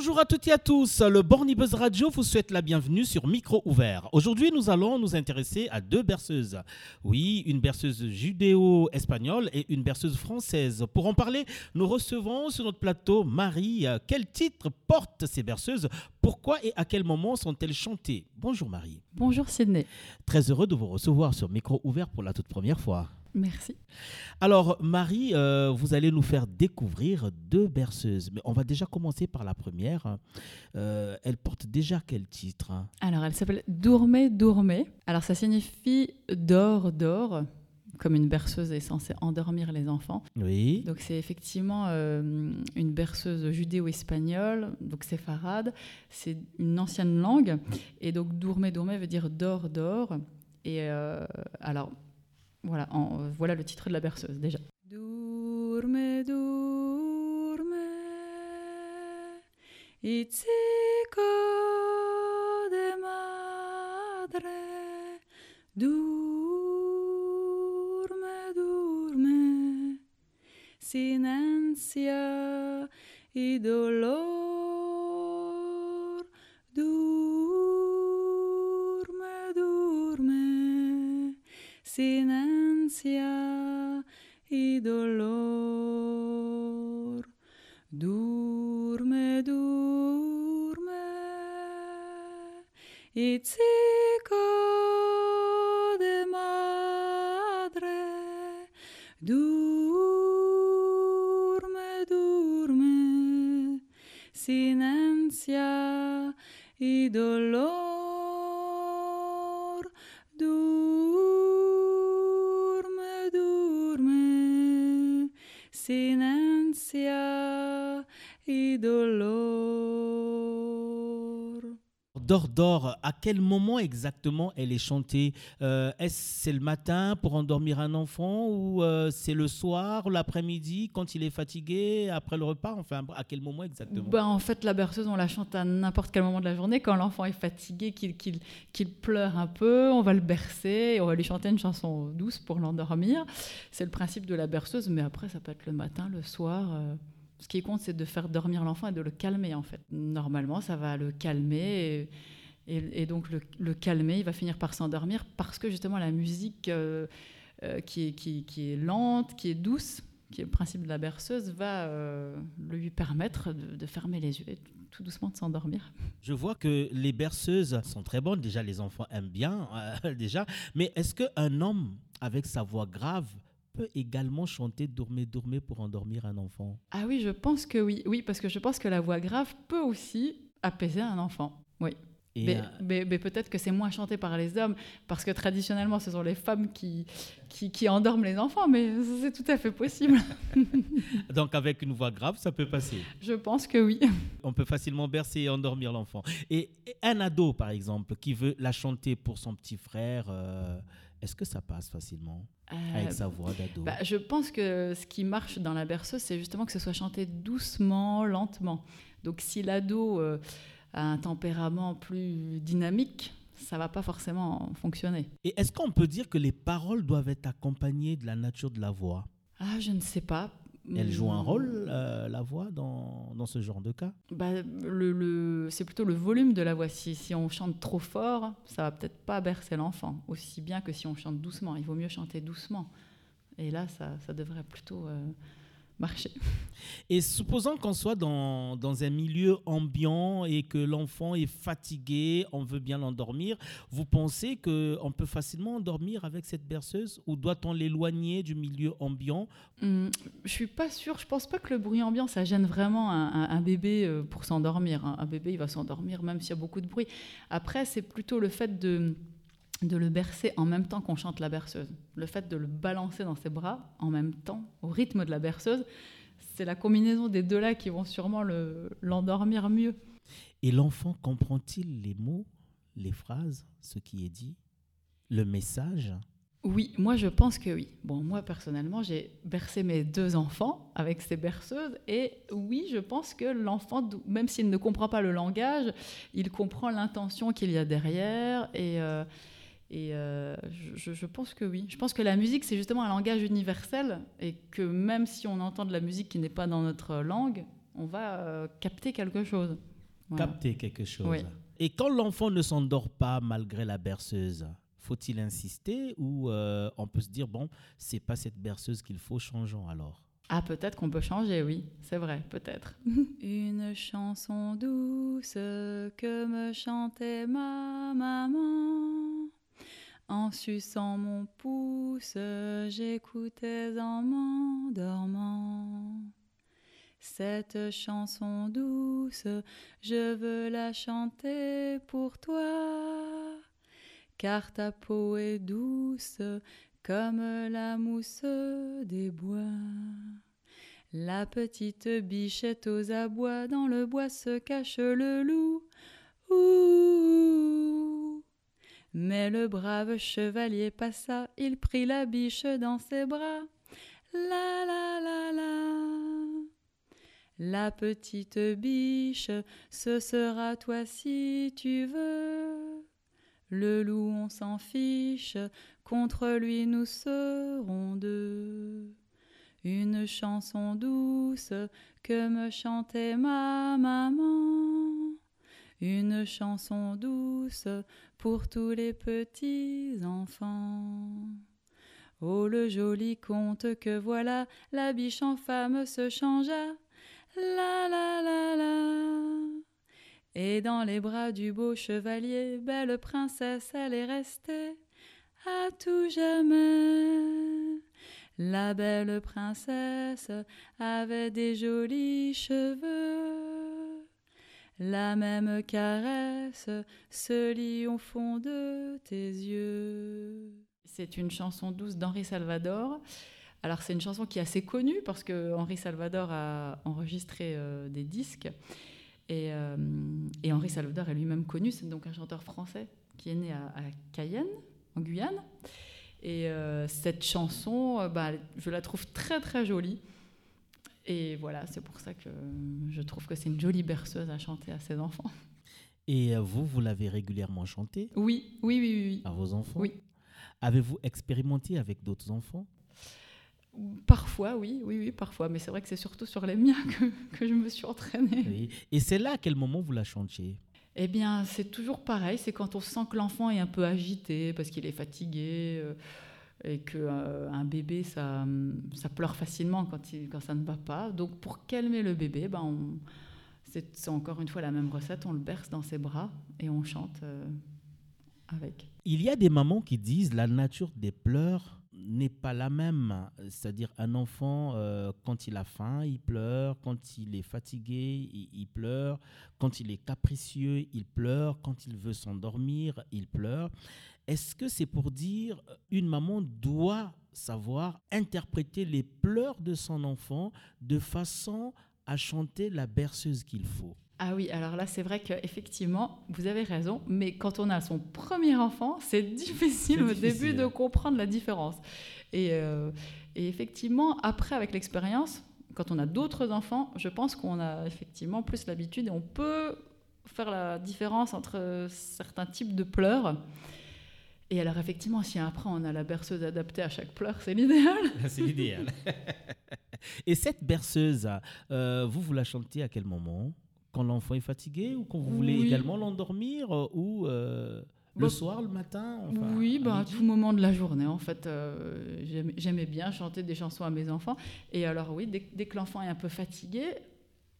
Bonjour à toutes et à tous. Le Borny Buzz Radio vous souhaite la bienvenue sur Micro Ouvert. Aujourd'hui, nous allons nous intéresser à deux berceuses. Oui, une berceuse judéo-espagnole et une berceuse française. Pour en parler, nous recevons sur notre plateau Marie. Quel titre portent ces berceuses? Pourquoi et à quel moment sont-elles chantées? Bonjour Marie. Bonjour Sydney. Très heureux de vous recevoir sur Micro Ouvert pour la toute première fois. Merci. Alors, Marie, euh, vous allez nous faire découvrir deux berceuses. Mais on va déjà commencer par la première. Euh, elle porte déjà quel titre Alors, elle s'appelle Dourmé, Dourmé. Alors, ça signifie dors, dors, comme une berceuse est censée endormir les enfants. Oui. Donc, c'est effectivement euh, une berceuse judéo-espagnole, donc séfarade. C'est une ancienne langue. Et donc, Dourmé, Dourmé veut dire dors, dors. Et alors, voilà, euh, voilà le titre de la berceuse déjà. Silencia y dolor. Durme, durme, y chico de madre. Durme, durme, silencia y dolor. Dors, à quel moment exactement elle est chantée? Euh, Est-ce c'est le matin pour endormir un enfant ou euh, c'est le soir, l'après-midi, quand il est fatigué, après le repas? Enfin, à quel moment exactement? Ben, En fait, la berceuse, on la chante à n'importe quel moment de la journée. Quand l'enfant est fatigué, qu'il pleure un peu, on va le bercer et on va lui chanter une chanson douce pour l'endormir. C'est le principe de la berceuse, mais après, ça peut être le matin, le soir. Euh, ce qui compte, c'est de faire dormir l'enfant et de le calmer, en fait. Normalement, ça va le calmer. Et, donc, le, calmer, il va finir par s'endormir parce que, justement, la musique euh, euh, qui, est, qui, est, lente, qui est douce, qui est le principe de la berceuse, va euh, lui permettre de, fermer les yeux et tout doucement de s'endormir. Je vois que les berceuses sont très bonnes. Déjà, les enfants aiment bien, déjà. Mais est-ce qu'un homme, avec sa voix grave, peut également chanter Dormez, dormez pour endormir un enfant Ah oui, je pense que oui. Oui, parce que je pense que la voix grave peut aussi apaiser un enfant. Oui. Euh, mais, peut-être que c'est moins chanté par les hommes, parce que traditionnellement, ce sont les femmes qui, qui, endorment les enfants, mais c'est tout à fait possible. Donc avec une voix grave, ça peut passer Je pense que oui. On peut facilement bercer et endormir l'enfant. Et, un ado, par exemple, qui veut la chanter pour son petit frère, euh, est-ce que ça passe facilement avec euh, sa voix d'ado bah, Je pense que ce qui marche dans la berceuse, c'est justement que ce soit chanté doucement, lentement. Donc si l'ado euh, a un tempérament plus dynamique, ça va pas forcément fonctionner. Et est-ce qu'on peut dire que les paroles doivent être accompagnées de la nature de la voix? Ah, je ne sais pas. Elle joue un rôle, euh, la voix, dans, dans, ce genre de cas? Bah, le, le, C'est plutôt le volume de la voix. Si, si on chante trop fort, ça va peut-être pas bercer l'enfant, aussi bien que si on chante doucement. Il vaut mieux chanter doucement. Et là, ça, ça devrait plutôt euh, marcher. Et supposons qu'on soit dans, dans, un milieu ambiant et que l'enfant est fatigué, on veut bien l'endormir, vous pensez qu'on peut facilement endormir avec cette berceuse ou doit-on l'éloigner du milieu ambiant? Hum, Je suis pas sûre, je pense pas que le bruit ambiant ça gêne vraiment un, bébé euh, pour s'endormir. Un bébé il va s'endormir même s'il y a beaucoup de bruit. Après c'est plutôt le fait de de le bercer en même temps qu'on chante la berceuse. Le fait de le balancer dans ses bras en même temps, au rythme de la berceuse, c'est la combinaison des deux-là qui vont sûrement l'endormir mieux. Et l'enfant comprend-il les mots, les phrases, ce qui est dit, le message? Oui, moi je pense que oui. Bon, moi personnellement, j'ai bercé mes deux enfants avec ces berceuses et oui, je pense que l'enfant, même s'il ne comprend pas le langage, il comprend l'intention qu'il y a derrière et... Euh, et euh, je, pense que oui. Je pense que la musique, c'est justement un langage universel et que même si on entend de la musique qui n'est pas dans notre langue, on va euh, capter quelque chose. capter quelque chose. Oui. Et quand l'enfant ne s'endort pas malgré la berceuse, faut-il insister ou euh, on peut se dire bon, c'est pas cette berceuse qu'il faut, changeons alors? Ah, peut-être qu'on peut changer, oui, c'est vrai, peut-être. Une chanson douce que me chantait ma maman. En suçant mon pouce, j'écoutais en m'endormant. Cette chanson douce, je veux la chanter pour toi, car ta peau est douce comme la mousse des bois. La petite bichette aux abois, dans le bois se cache le loup. Mais le brave chevalier passa, il prit la biche dans ses bras. La la la la. La petite biche, ce sera toi si tu veux. Le loup, on s'en fiche, contre lui nous serons deux. Une chanson douce que me chantait ma maman. Une chanson douce pour tous les petits enfants. Oh le joli conte que voilà, la biche en femme se changea. La la la la. Et dans les bras du beau chevalier, belle princesse, elle est restée à tout jamais. La belle princesse avait des jolis cheveux. La même caresse se au fond de tes yeux. C'est une chanson douce d'Henri Salvador. Alors c'est une chanson qui est assez connue parce que Henri Salvador a enregistré euh, des disques et, euh, et, Henri Salvador est lui-même connu, c'est donc un chanteur français qui est né à, à Cayenne, en Guyane. Et euh, cette chanson, bah, je la trouve très très jolie. Et voilà, c'est pour ça que je trouve que c'est une jolie berceuse à chanter à ses enfants. Et vous, vous l'avez régulièrement chantée Oui, oui, oui, oui. À vos enfants Oui. Avez-vous expérimenté avec d'autres enfants? Parfois, oui, oui, oui, parfois. Mais c'est vrai que c'est surtout sur les miens que, que je me suis entraînée. Oui. Et c'est là à quel moment vous la chantiez? Eh bien, c'est toujours pareil. C'est quand on sent que l'enfant est un peu agité parce qu'il est fatigué. Euh, et qu'un euh, un bébé, ça, ça pleure facilement quand, il, quand ça ne va pas. Donc, pour calmer le bébé, ben c'est encore une fois la même recette. On le berce dans ses bras et on chante euh, avec. Il y a des mamans qui disent la nature des pleurs n'est pas la même. C'est-à-dire un enfant, euh, quand il a faim, il pleure, quand il est fatigué, il, il, pleure, quand il est capricieux, il pleure, quand il veut s'endormir, il pleure. Est-ce que c'est pour dire une maman doit savoir interpréter les pleurs de son enfant de façon à chanter la berceuse qu'il faut? Ah oui, alors là, c'est vrai qu'effectivement, vous avez raison, mais quand on a son premier enfant, c'est difficile au difficile. début de comprendre la différence. Et, euh, et effectivement, après, avec l'expérience, quand on a d'autres enfants, je pense qu'on a effectivement plus l'habitude et on peut faire la différence entre certains types de pleurs. Et alors, effectivement, si après on a la berceuse adaptée à chaque pleur, c'est l'idéal. c'est l'idéal. Et cette berceuse, euh, vous, vous la chantez à quel moment? Quand l'enfant est fatigué ou quand vous voulez Oui. également l'endormir euh, ou euh, le soir, le matin enfin, oui, à bah, à midi tout moment de la journée, en fait. euh, j'aimais- bien chanter des chansons à mes enfants. Et alors, oui, dès, dès que l'enfant est un peu fatigué,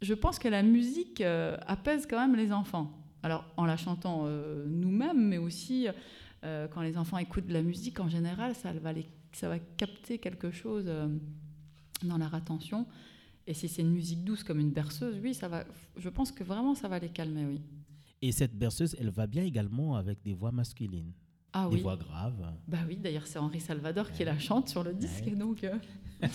je pense que la musique euh, apaise quand même les enfants. Alors, en la chantant nous-mêmes, mais aussi quand les enfants écoutent de la musique, en général, ça va, les- ça va capter quelque chose dans leur attention. Et si c'est une musique douce comme une berceuse, oui, ça va. Je pense que vraiment, ça va les calmer, oui. Et cette berceuse, elle va bien également avec des voix masculines, Ah des oui. voix graves. Bah oui, d'ailleurs, c'est Henri Salvador qui la chante sur le disque, Ouais. donc. euh,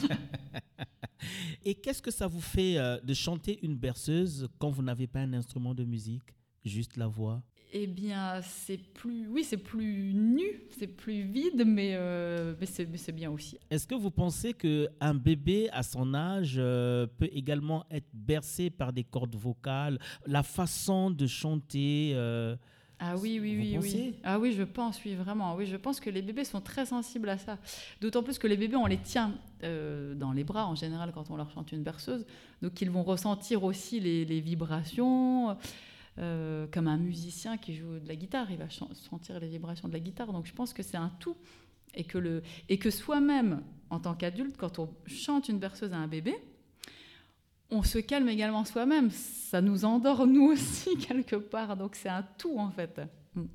Et qu'est-ce que ça vous fait euh, de chanter une berceuse quand vous n'avez pas un instrument de musique, juste la voix? Eh bien, c'est plus, oui, c'est plus nu, c'est plus vide, mais, euh, mais c'est bien aussi. Est-ce que vous pensez qu'un bébé à son âge euh, peut également être bercé par des cordes vocales, la façon de chanter euh, Ah oui, oui, oui, oui. Ah oui, je pense, oui, vraiment. Oui, je pense que les bébés sont très sensibles à ça. D'autant plus que les bébés, on les tient euh, dans les bras en général quand on leur chante une berceuse, donc ils vont ressentir aussi les, les vibrations. Euh, comme un musicien qui joue de la guitare, il va sentir les vibrations de la guitare. Donc je pense que c'est un tout. Et que, que soi-même, en tant qu'adulte, quand on chante une berceuse à un bébé, on se calme également soi-même. Ça nous endort nous aussi quelque part. Donc c'est un tout en fait.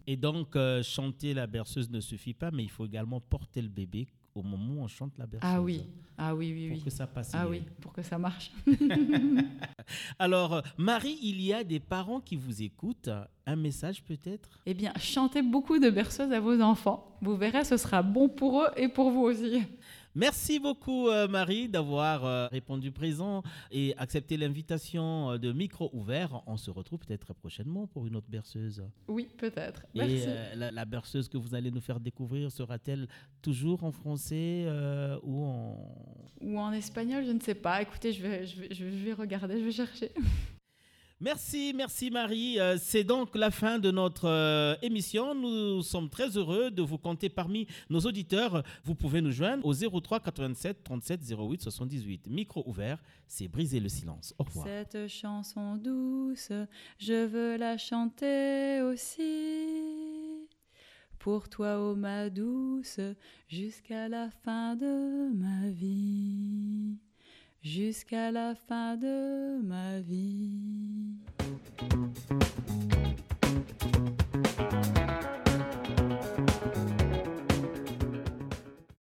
Et donc euh, chanter la berceuse ne suffit pas, mais il faut également porter le bébé au moment où on chante la berceuse. Ah oui, ah oui, oui, pour que ça passe. Ah oui, pour que ça marche. Alors, Marie, il y a des parents qui vous écoutent. Un message peut-être? Eh bien, chantez beaucoup de berceuses à vos enfants. Vous verrez, ce sera bon pour eux et pour vous aussi. Merci beaucoup euh, Marie d'avoir euh, répondu présent et accepté l'invitation euh, de micro ouvert. On se retrouve peut-être très prochainement pour une autre berceuse. Oui, peut-être. Et la, berceuse que vous allez nous faire découvrir sera-t-elle toujours en français ou en ou en espagnol Je ne sais pas. Écoutez, je vais, je vais, je vais regarder, je vais chercher. Merci, merci Marie. Euh, c'est donc la fin de notre euh, émission. Nous sommes très heureux de vous compter parmi nos auditeurs. Vous pouvez nous joindre au 03 87 37 08 78. Micro ouvert, c'est briser le silence. Au revoir. Cette chanson douce, je veux la chanter aussi. Pour toi, ô ma douce, jusqu'à la fin de ma vie jusqu'à la fin de ma vie.